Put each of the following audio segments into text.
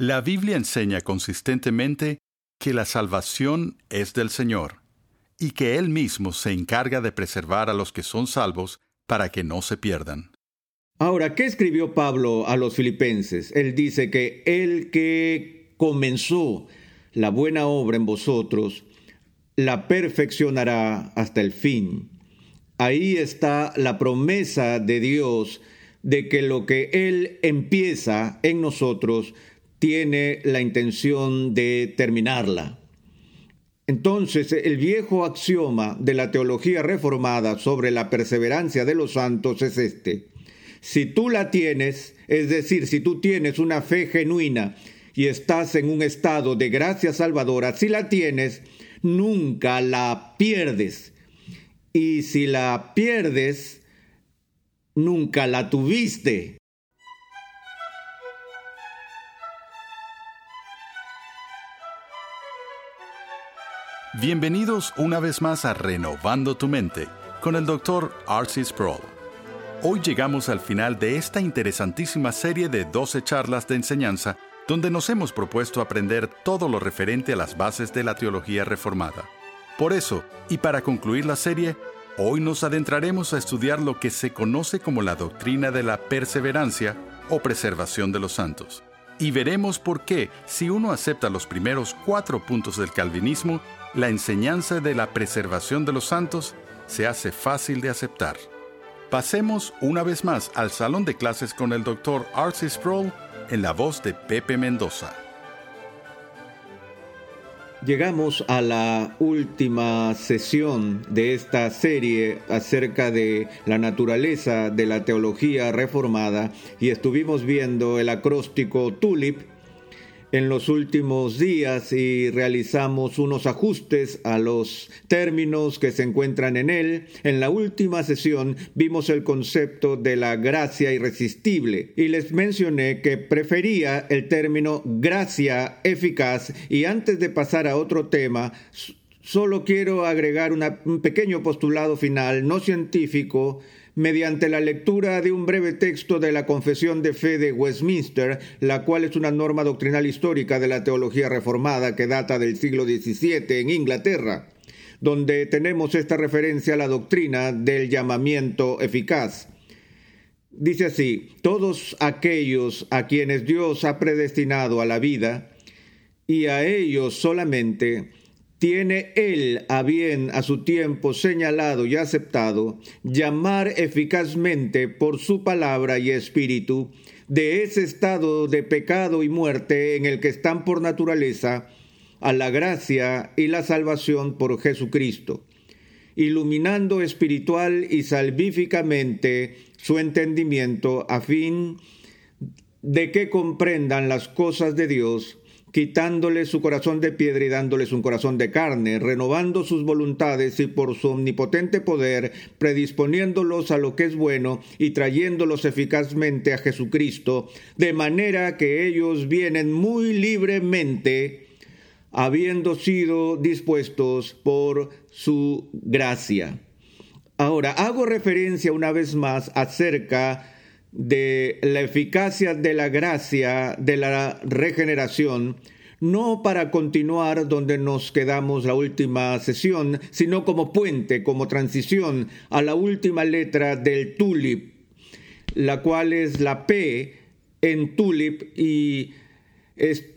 La Biblia enseña consistentemente que la salvación es del Señor y que Él mismo se encarga de preservar a los que son salvos para que no se pierdan. Ahora, ¿qué escribió Pablo a los filipenses? Él dice que el que comenzó la buena obra en vosotros, la perfeccionará hasta el fin. Ahí está la promesa de Dios de que lo que Él empieza en nosotros tiene la intención de terminarla. Entonces, el viejo axioma de la teología reformada sobre la perseverancia de los santos es este. Si tú la tienes, es decir, si tú tienes una fe genuina y estás en un estado de gracia salvadora, si la tienes, nunca la pierdes. Y si la pierdes, nunca la tuviste. Bienvenidos una vez más a Renovando tu Mente con el Dr. Arcis Sproul. Hoy llegamos al final de esta interesantísima serie de 12 charlas de enseñanza donde nos hemos propuesto aprender todo lo referente a las bases de la teología reformada. Por eso, y para concluir la serie, hoy nos adentraremos a estudiar lo que se conoce como la doctrina de la perseverancia o preservación de los santos. Y veremos por qué, si uno acepta los primeros cuatro puntos del calvinismo, la enseñanza de la preservación de los santos se hace fácil de aceptar. Pasemos una vez más al salón de clases con el Dr. Arcee Sproul en la voz de Pepe Mendoza. Llegamos a la última sesión de esta serie acerca de la naturaleza de la teología reformada y estuvimos viendo el acróstico TULIP en los últimos días y realizamos unos ajustes a los términos que se encuentran en él. En la última sesión vimos el concepto de la gracia irresistible y les mencioné que prefería el término gracia eficaz y antes de pasar a otro tema, solo quiero agregar un pequeño postulado final no científico mediante la lectura de un breve texto de la Confesión de Fe de Westminster, la cual es una norma doctrinal histórica de la teología reformada que data del siglo XVII en Inglaterra, donde tenemos esta referencia a la doctrina del llamamiento eficaz. Dice así, todos aquellos a quienes Dios ha predestinado a la vida, y a ellos solamente, tiene él a bien a su tiempo señalado y aceptado llamar eficazmente por su palabra y espíritu de ese estado de pecado y muerte en el que están por naturaleza a la gracia y la salvación por Jesucristo, iluminando espiritual y salvíficamente su entendimiento a fin de que comprendan las cosas de Dios quitándole su corazón de piedra y dándoles un corazón de carne, renovando sus voluntades y por su omnipotente poder, predisponiéndolos a lo que es bueno y trayéndolos eficazmente a Jesucristo, de manera que ellos vienen muy libremente, habiendo sido dispuestos por su gracia. Ahora, hago referencia una vez más acerca de la eficacia de la gracia de la regeneración, no para continuar donde nos quedamos la última sesión, sino como puente, como transición a la última letra del tulip, la cual es la P en tulip y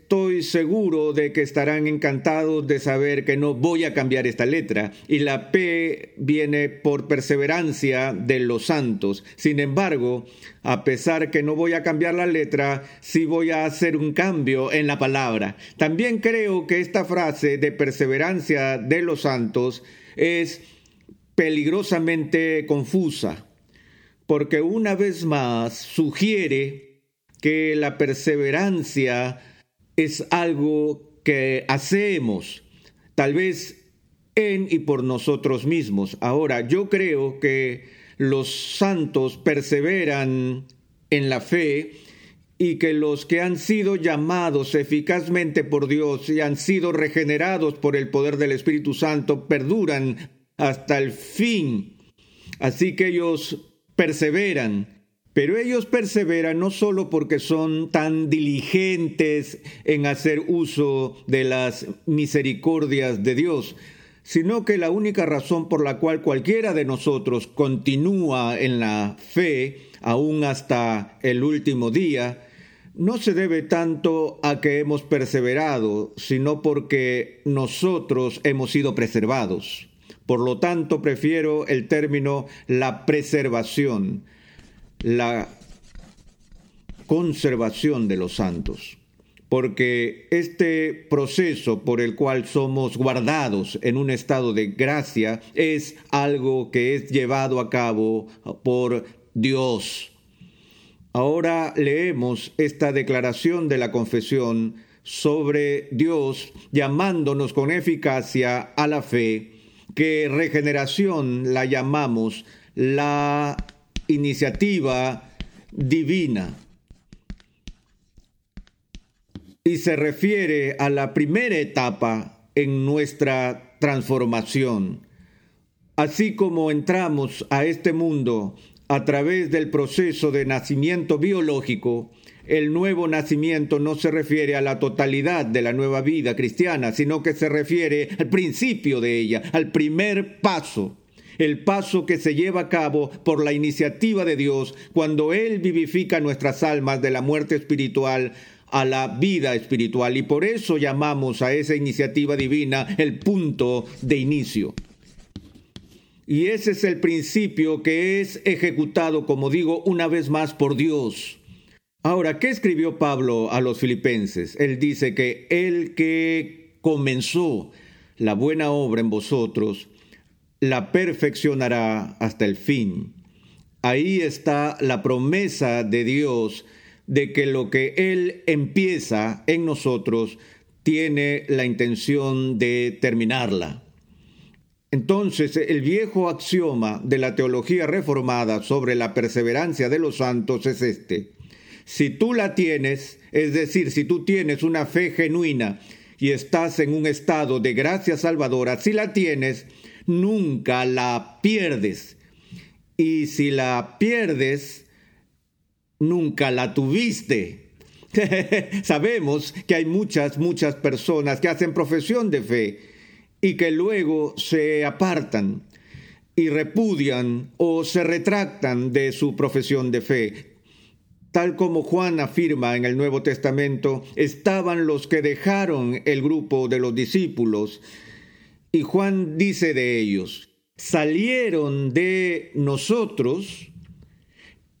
Estoy seguro de que estarán encantados de saber que no voy a cambiar esta letra y la P viene por perseverancia de los santos. Sin embargo, a pesar que no voy a cambiar la letra, sí voy a hacer un cambio en la palabra. También creo que esta frase de perseverancia de los santos es peligrosamente confusa, porque una vez más sugiere que la perseverancia es algo que hacemos, tal vez en y por nosotros mismos. Ahora, yo creo que los santos perseveran en la fe y que los que han sido llamados eficazmente por Dios y han sido regenerados por el poder del Espíritu Santo perduran hasta el fin. Así que ellos perseveran. Pero ellos perseveran no solo porque son tan diligentes en hacer uso de las misericordias de Dios, sino que la única razón por la cual cualquiera de nosotros continúa en la fe, aún hasta el último día, no se debe tanto a que hemos perseverado, sino porque nosotros hemos sido preservados. Por lo tanto, prefiero el término la preservación, la conservación de los santos, porque este proceso por el cual somos guardados en un estado de gracia es algo que es llevado a cabo por Dios. Ahora leemos esta declaración de la confesión sobre Dios llamándonos con eficacia a la fe que regeneración la llamamos la iniciativa divina. Y se refiere a la primera etapa en nuestra transformación. Así como entramos a este mundo a través del proceso de nacimiento biológico, el nuevo nacimiento no se refiere a la totalidad de la nueva vida cristiana, sino que se refiere al principio de ella, al primer paso, el paso que se lleva a cabo por la iniciativa de Dios cuando Él vivifica nuestras almas de la muerte espiritual a la vida espiritual. Y por eso llamamos a esa iniciativa divina el punto de inicio. Y ese es el principio que es ejecutado, como digo, una vez más por Dios. Ahora, ¿qué escribió Pablo a los filipenses? Él dice que el que comenzó la buena obra en vosotros, la perfeccionará hasta el fin. Ahí está la promesa de Dios de que lo que Él empieza en nosotros tiene la intención de terminarla. Entonces, el viejo axioma de la teología reformada sobre la perseverancia de los santos es este. Si tú la tienes, es decir, si tú tienes una fe genuina y estás en un estado de gracia salvadora, si la tienes, nunca la pierdes. Y si la pierdes, nunca la tuviste. Sabemos que hay muchas, muchas personas que hacen profesión de fe y que luego se apartan y repudian o se retractan de su profesión de fe. Tal como Juan afirma en el Nuevo Testamento, estaban los que dejaron el grupo de los discípulos. Y Juan dice de ellos, salieron de nosotros,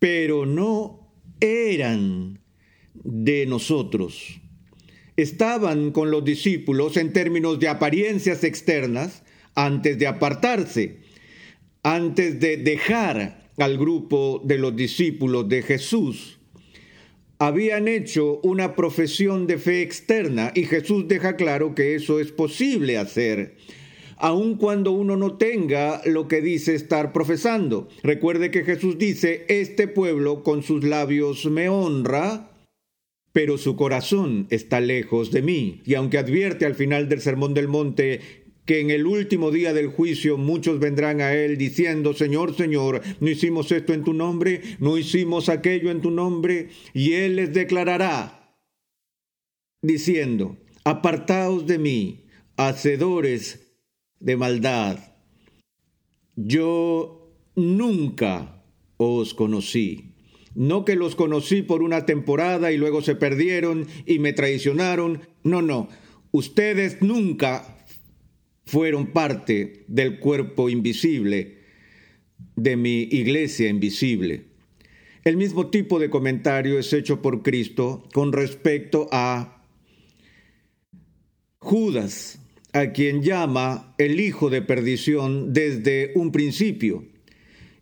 pero no eran de nosotros. Estaban con los discípulos en términos de apariencias externas antes de apartarse, antes de dejar al grupo de los discípulos de Jesús habían hecho una profesión de fe externa y Jesús deja claro que eso es posible hacer aun cuando uno no tenga lo que dice estar profesando. Recuerde que Jesús dice, este pueblo con sus labios me honra, pero su corazón está lejos de mí. Y aunque advierte al final del Sermón del Monte que en el último día del juicio muchos vendrán a él diciendo, Señor, Señor, no hicimos esto en tu nombre, no hicimos aquello en tu nombre, y él les declarará, diciendo, apartaos de mí, hacedores de maldad, yo nunca os conocí. No que los conocí por una temporada y luego se perdieron y me traicionaron. No, no. Ustedes nunca fueron parte del cuerpo invisible de mi iglesia invisible. El mismo tipo de comentario es hecho por Cristo con respecto a Judas, a quien llama el hijo de perdición desde un principio.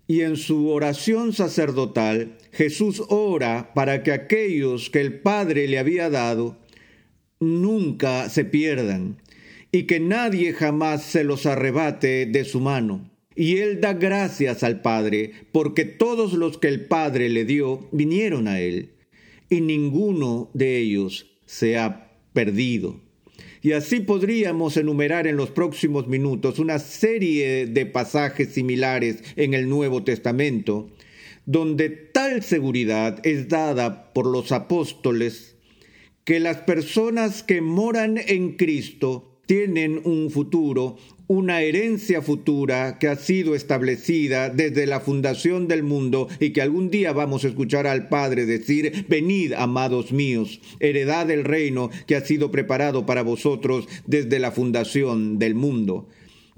Y en su oración sacerdotal, Jesús ora para que aquellos que el Padre le había dado nunca se pierdan y que nadie jamás se los arrebate de su mano. Y él da gracias al Padre, porque todos los que el Padre le dio vinieron a él, y ninguno de ellos se ha perdido. Y así podríamos enumerar en los próximos minutos una serie de pasajes similares en el Nuevo Testamento, donde tal seguridad es dada por los apóstoles que las personas que moran en Cristo tienen un futuro, una herencia futura que ha sido establecida desde la fundación del mundo y que algún día vamos a escuchar al Padre decir, venid, amados míos, heredad del reino que ha sido preparado para vosotros desde la fundación del mundo.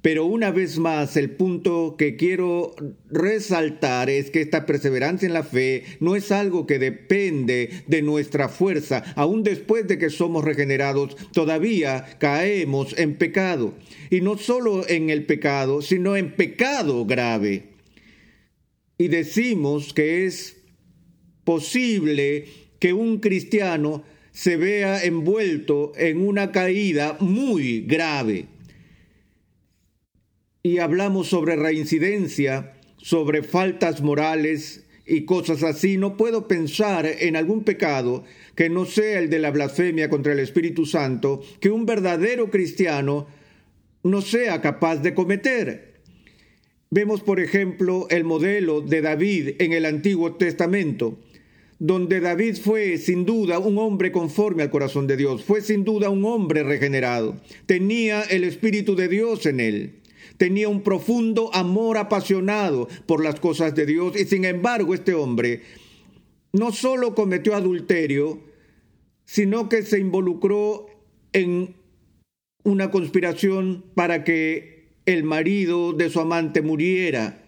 Pero una vez más, el punto que quiero resaltar es que esta perseverancia en la fe no es algo que depende de nuestra fuerza. Aún después de que somos regenerados, todavía caemos en pecado. Y no solo en el pecado, sino en pecado grave. Y decimos que es posible que un cristiano se vea envuelto en una caída muy grave y hablamos sobre reincidencia, sobre faltas morales y cosas así, no puedo pensar en algún pecado que no sea el de la blasfemia contra el Espíritu Santo, que un verdadero cristiano no sea capaz de cometer. Vemos, por ejemplo, el modelo de David en el Antiguo Testamento, donde David fue sin duda un hombre conforme al corazón de Dios, fue sin duda un hombre regenerado, tenía el Espíritu de Dios en él tenía un profundo amor apasionado por las cosas de Dios y sin embargo este hombre no solo cometió adulterio, sino que se involucró en una conspiración para que el marido de su amante muriera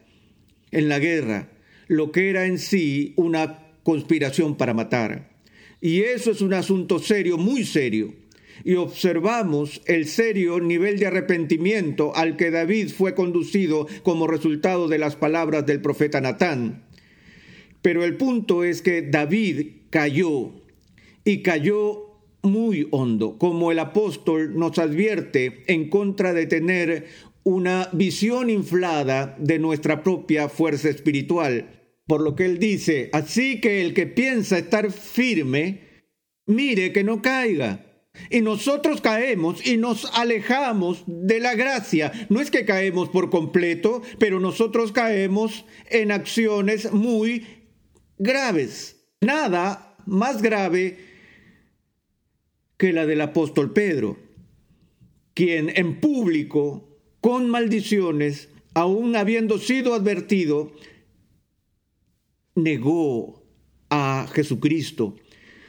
en la guerra, lo que era en sí una conspiración para matar. Y eso es un asunto serio, muy serio y observamos el serio nivel de arrepentimiento al que David fue conducido como resultado de las palabras del profeta Natán. Pero el punto es que David cayó y cayó muy hondo, como el apóstol nos advierte en contra de tener una visión inflada de nuestra propia fuerza espiritual. Por lo que él dice, así que el que piensa estar firme, mire que no caiga. Y nosotros caemos y nos alejamos de la gracia. No es que caemos por completo, pero nosotros caemos en acciones muy graves. Nada más grave que la del apóstol Pedro, quien en público, con maldiciones, aún habiendo sido advertido, negó a Jesucristo,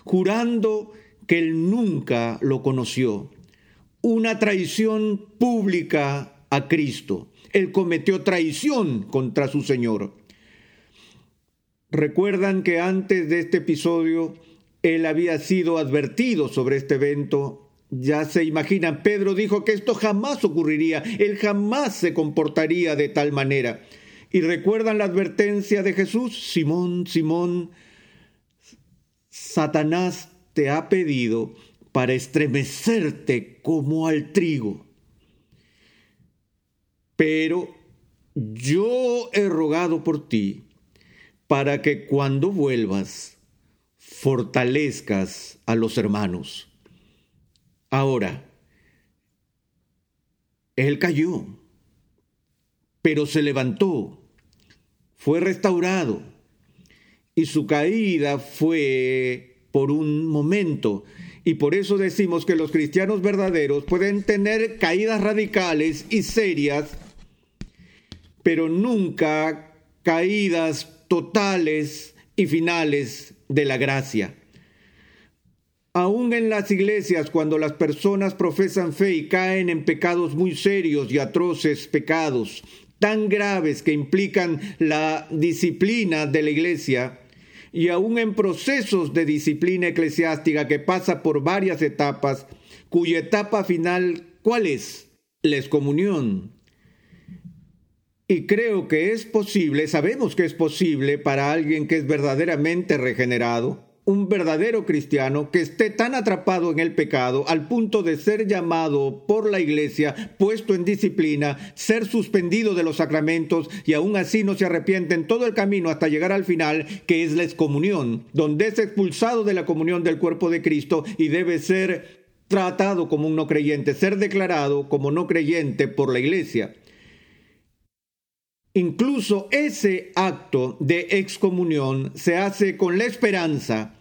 jurando que él nunca lo conoció. Una traición pública a Cristo. Él cometió traición contra su Señor. Recuerdan que antes de este episodio él había sido advertido sobre este evento. Ya se imaginan, Pedro dijo que esto jamás ocurriría, él jamás se comportaría de tal manera. Y recuerdan la advertencia de Jesús, Simón, Simón, Satanás te ha pedido para estremecerte como al trigo. Pero yo he rogado por ti para que cuando vuelvas fortalezcas a los hermanos. Ahora, él cayó, pero se levantó, fue restaurado y su caída fue por un momento. Y por eso decimos que los cristianos verdaderos pueden tener caídas radicales y serias, pero nunca caídas totales y finales de la gracia. Aún en las iglesias, cuando las personas profesan fe y caen en pecados muy serios y atroces pecados, tan graves que implican la disciplina de la iglesia, y aún en procesos de disciplina eclesiástica que pasa por varias etapas, cuya etapa final, ¿cuál es? La excomunión. Y creo que es posible, sabemos que es posible para alguien que es verdaderamente regenerado, un verdadero cristiano que esté tan atrapado en el pecado al punto de ser llamado por la iglesia, puesto en disciplina, ser suspendido de los sacramentos y aún así no se arrepiente en todo el camino hasta llegar al final, que es la excomunión, donde es expulsado de la comunión del cuerpo de Cristo y debe ser tratado como un no creyente, ser declarado como no creyente por la iglesia. Incluso ese acto de excomunión se hace con la esperanza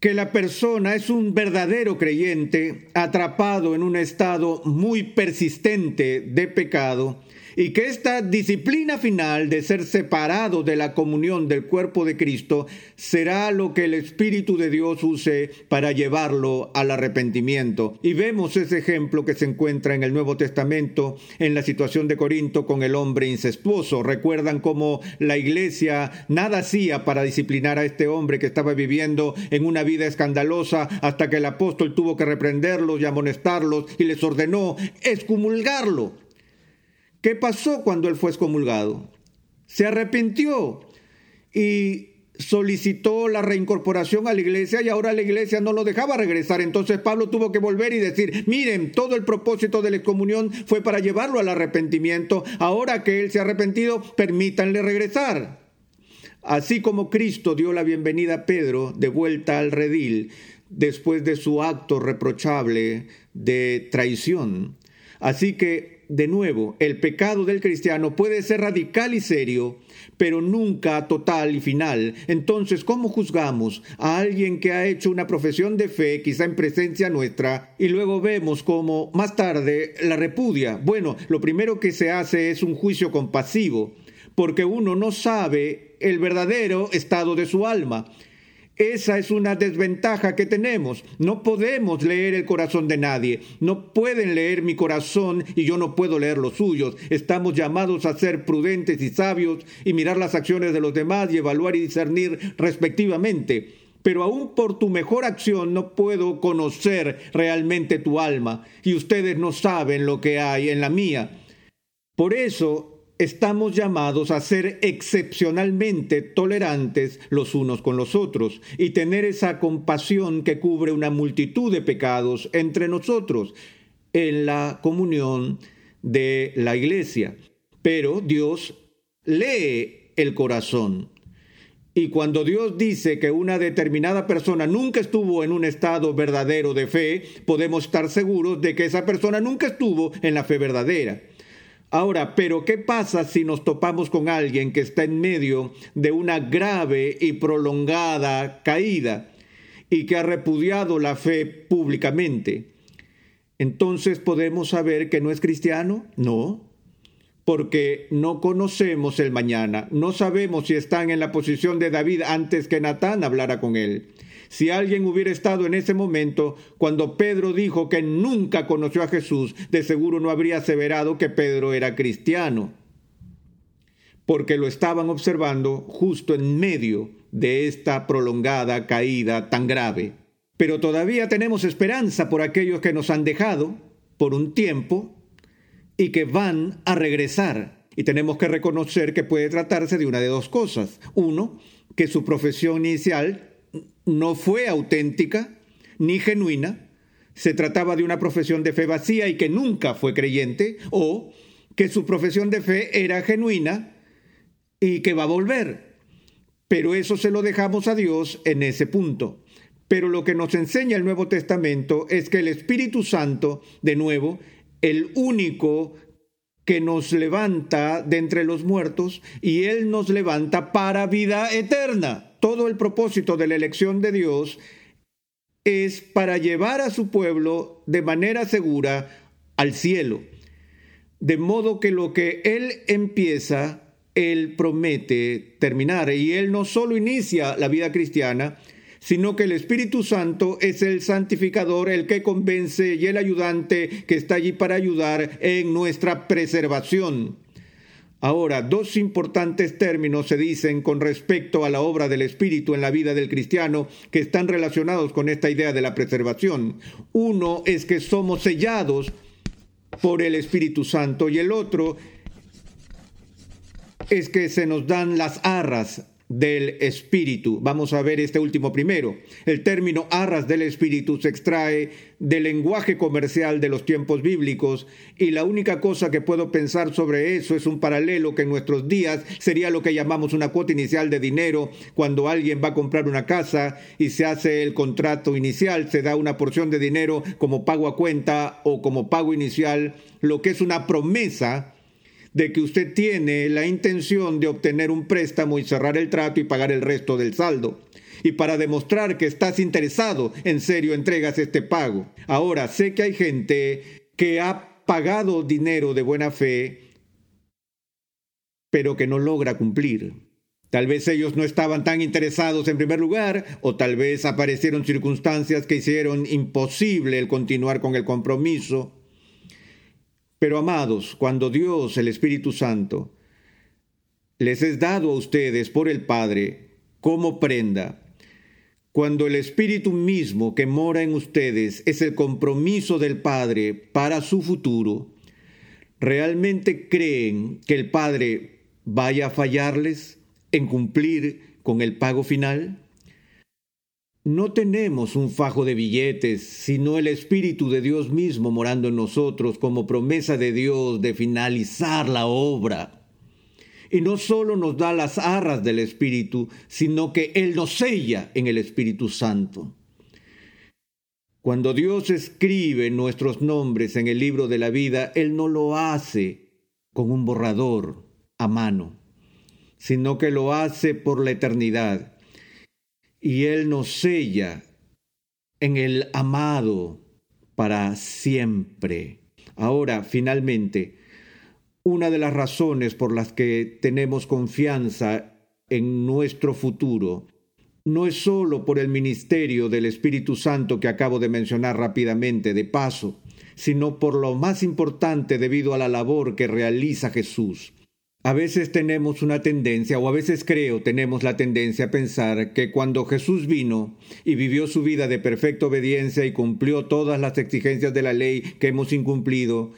que la persona es un verdadero creyente atrapado en un estado muy persistente de pecado y que esta disciplina final de ser separado de la comunión del cuerpo de Cristo será lo que el Espíritu de Dios use para llevarlo al arrepentimiento. Y vemos ese ejemplo que se encuentra en el Nuevo Testamento en la situación de Corinto con el hombre incestuoso. Recuerdan cómo la iglesia nada hacía para disciplinar a este hombre que estaba viviendo en una vida escandalosa hasta que el apóstol tuvo que reprenderlos y amonestarlos y les ordenó excomulgarlo ¿Qué pasó cuando él fue excomulgado? Se arrepintió y solicitó la reincorporación a la iglesia y ahora la iglesia no lo dejaba regresar. Entonces Pablo tuvo que volver y decir, miren, todo el propósito de la excomunión fue para llevarlo al arrepentimiento. Ahora que él se ha arrepentido, permítanle regresar. Así como Cristo dio la bienvenida a Pedro de vuelta al redil después de su acto reprochable de traición. Así que de nuevo, el pecado del cristiano puede ser radical y serio, pero nunca total y final. Entonces, ¿cómo juzgamos a alguien que ha hecho una profesión de fe, quizá en presencia nuestra, y luego vemos cómo más tarde la repudia? Bueno, lo primero que se hace es un juicio compasivo, porque uno no sabe el verdadero estado de su alma. Esa es una desventaja que tenemos. No podemos leer el corazón de nadie. No pueden leer mi corazón y yo no puedo leer los suyos. Estamos llamados a ser prudentes y sabios y mirar las acciones de los demás y evaluar y discernir respectivamente. Pero aún por tu mejor acción no puedo conocer realmente tu alma y ustedes no saben lo que hay en la mía. Por eso estamos llamados a ser excepcionalmente tolerantes los unos con los otros y tener esa compasión que cubre una multitud de pecados entre nosotros en la comunión de la iglesia. Pero Dios lee el corazón. Y cuando Dios dice que una determinada persona nunca estuvo en un estado verdadero de fe, podemos estar seguros de que esa persona nunca estuvo en la fe verdadera. Ahora, pero ¿qué pasa si nos topamos con alguien que está en medio de una grave y prolongada caída y que ha repudiado la fe públicamente? Entonces podemos saber que no es cristiano? No, porque no conocemos el mañana, no sabemos si están en la posición de David antes que Natán hablara con él. Si alguien hubiera estado en ese momento, cuando Pedro dijo que nunca conoció a Jesús, de seguro no habría aseverado que Pedro era cristiano, porque lo estaban observando justo en medio de esta prolongada caída tan grave. Pero todavía tenemos esperanza por aquellos que nos han dejado por un tiempo y que van a regresar. Y tenemos que reconocer que puede tratarse de una de dos cosas. Uno, que su profesión inicial no fue auténtica ni genuina, se trataba de una profesión de fe vacía y que nunca fue creyente, o que su profesión de fe era genuina y que va a volver. Pero eso se lo dejamos a Dios en ese punto. Pero lo que nos enseña el Nuevo Testamento es que el Espíritu Santo, de nuevo, el único que nos levanta de entre los muertos, y Él nos levanta para vida eterna todo el propósito de la elección de Dios es para llevar a su pueblo de manera segura al cielo. De modo que lo que Él empieza, Él promete terminar. Y Él no solo inicia la vida cristiana, sino que el Espíritu Santo es el santificador, el que convence y el ayudante que está allí para ayudar en nuestra preservación. Ahora, dos importantes términos se dicen con respecto a la obra del Espíritu en la vida del cristiano que están relacionados con esta idea de la preservación. Uno es que somos sellados por el Espíritu Santo y el otro es que se nos dan las arras del espíritu. Vamos a ver este último primero. El término arras del espíritu se extrae del lenguaje comercial de los tiempos bíblicos y la única cosa que puedo pensar sobre eso es un paralelo que en nuestros días sería lo que llamamos una cuota inicial de dinero cuando alguien va a comprar una casa y se hace el contrato inicial, se da una porción de dinero como pago a cuenta o como pago inicial, lo que es una promesa de que usted tiene la intención de obtener un préstamo y cerrar el trato y pagar el resto del saldo. Y para demostrar que estás interesado, en serio entregas este pago. Ahora, sé que hay gente que ha pagado dinero de buena fe, pero que no logra cumplir. Tal vez ellos no estaban tan interesados en primer lugar, o tal vez aparecieron circunstancias que hicieron imposible el continuar con el compromiso. Pero amados, cuando Dios, el Espíritu Santo, les es dado a ustedes por el Padre como prenda, cuando el Espíritu mismo que mora en ustedes es el compromiso del Padre para su futuro, ¿realmente creen que el Padre vaya a fallarles en cumplir con el pago final? No tenemos un fajo de billetes, sino el Espíritu de Dios mismo morando en nosotros como promesa de Dios de finalizar la obra. Y no solo nos da las arras del Espíritu, sino que Él nos sella en el Espíritu Santo. Cuando Dios escribe nuestros nombres en el libro de la vida, Él no lo hace con un borrador a mano, sino que lo hace por la eternidad y Él nos sella en el amado para siempre. Ahora, finalmente, una de las razones por las que tenemos confianza en nuestro futuro no es sólo por el ministerio del Espíritu Santo que acabo de mencionar rápidamente de paso, sino por lo más importante debido a la labor que realiza Jesús. A veces tenemos una tendencia, o a veces creo tenemos la tendencia a pensar que cuando Jesús vino y vivió su vida de perfecta obediencia y cumplió todas las exigencias de la ley que hemos incumplido,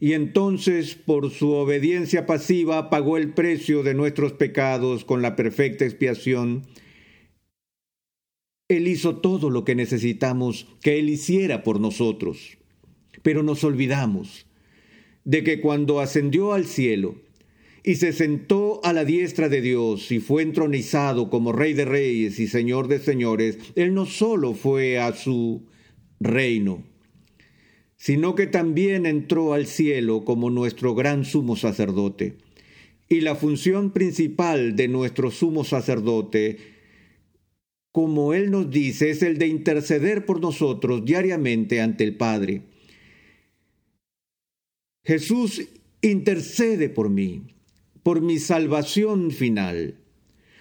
y entonces por su obediencia pasiva pagó el precio de nuestros pecados con la perfecta expiación, Él hizo todo lo que necesitamos que Él hiciera por nosotros. Pero nos olvidamos de que cuando ascendió al cielo, y se sentó a la diestra de Dios y fue entronizado como Rey de Reyes y Señor de Señores, Él no solo fue a su reino, sino que también entró al cielo como nuestro gran sumo sacerdote. Y la función principal de nuestro sumo sacerdote, como Él nos dice, es el de interceder por nosotros diariamente ante el Padre. Jesús intercede por mí por mi salvación final.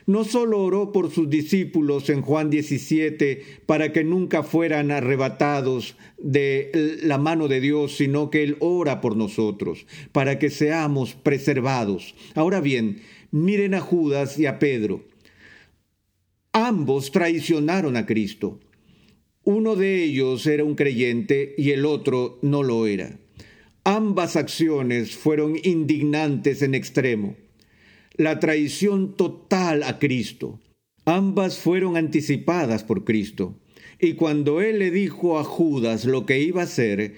No solo oró por sus discípulos en Juan 17 para que nunca fueran arrebatados de la mano de Dios, sino que Él ora por nosotros, para que seamos preservados. Ahora bien, miren a Judas y a Pedro. Ambos traicionaron a Cristo. Uno de ellos era un creyente y el otro no lo era. Ambas acciones fueron indignantes en extremo. La traición total a Cristo. Ambas fueron anticipadas por Cristo. Y cuando Él le dijo a Judas lo que iba a hacer,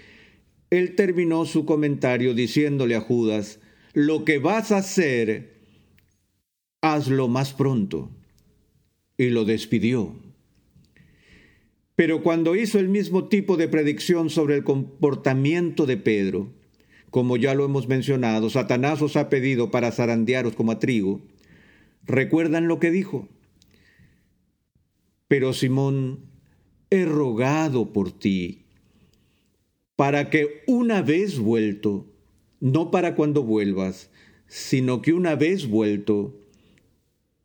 Él terminó su comentario diciéndole a Judas, lo que vas a hacer, hazlo más pronto. Y lo despidió. Pero cuando hizo el mismo tipo de predicción sobre el comportamiento de Pedro, como ya lo hemos mencionado, Satanás os ha pedido para zarandearos como a trigo. ¿Recuerdan lo que dijo? Pero Simón, he rogado por ti, para que una vez vuelto, no para cuando vuelvas, sino que una vez vuelto,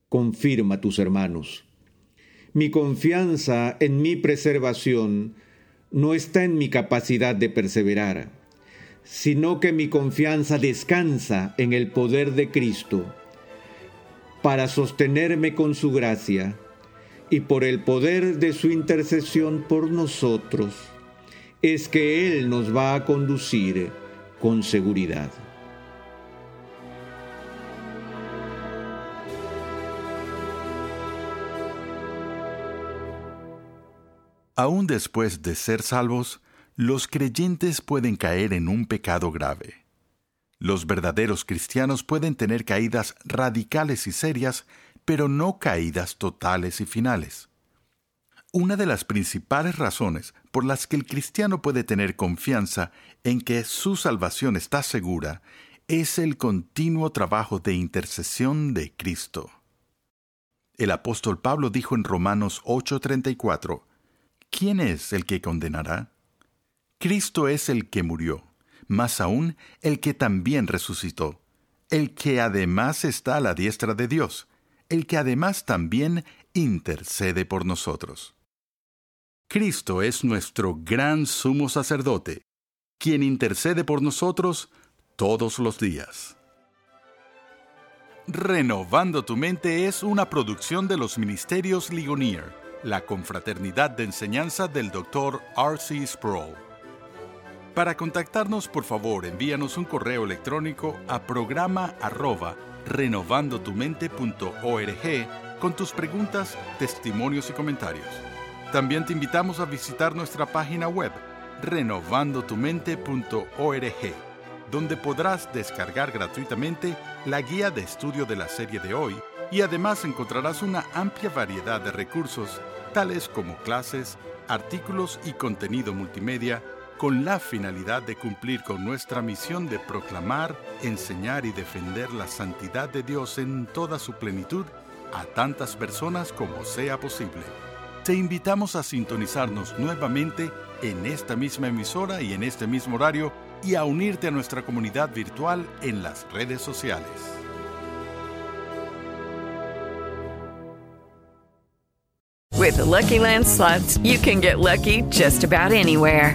confirma a tus hermanos. Mi confianza en mi preservación no está en mi capacidad de perseverar sino que mi confianza descansa en el poder de Cristo, para sostenerme con su gracia y por el poder de su intercesión por nosotros, es que Él nos va a conducir con seguridad. Aún después de ser salvos, los creyentes pueden caer en un pecado grave. Los verdaderos cristianos pueden tener caídas radicales y serias, pero no caídas totales y finales. Una de las principales razones por las que el cristiano puede tener confianza en que su salvación está segura es el continuo trabajo de intercesión de Cristo. El apóstol Pablo dijo en Romanos 8:34, ¿quién es el que condenará? Cristo es el que murió, más aún el que también resucitó, el que además está a la diestra de Dios, el que además también intercede por nosotros. Cristo es nuestro gran sumo sacerdote, quien intercede por nosotros todos los días. Renovando tu mente es una producción de los Ministerios Ligonier la confraternidad de enseñanza del Dr. R.C. Sproul. Para contactarnos, por favor, envíanos un correo electrónico a programa arroba renovandotumente.org con tus preguntas, testimonios y comentarios. También te invitamos a visitar nuestra página web renovandotumente.org, donde podrás descargar gratuitamente la guía de estudio de la serie de hoy y además encontrarás una amplia variedad de recursos tales como clases, artículos y contenido multimedia, con la finalidad de cumplir con nuestra misión de proclamar, enseñar y defender la santidad de Dios en toda su plenitud a tantas personas como sea posible. Te invitamos a sintonizarnos nuevamente en esta misma emisora y en este mismo horario y a unirte a nuestra comunidad virtual en las redes sociales. With Lucky Land slots, you can get lucky just about anywhere.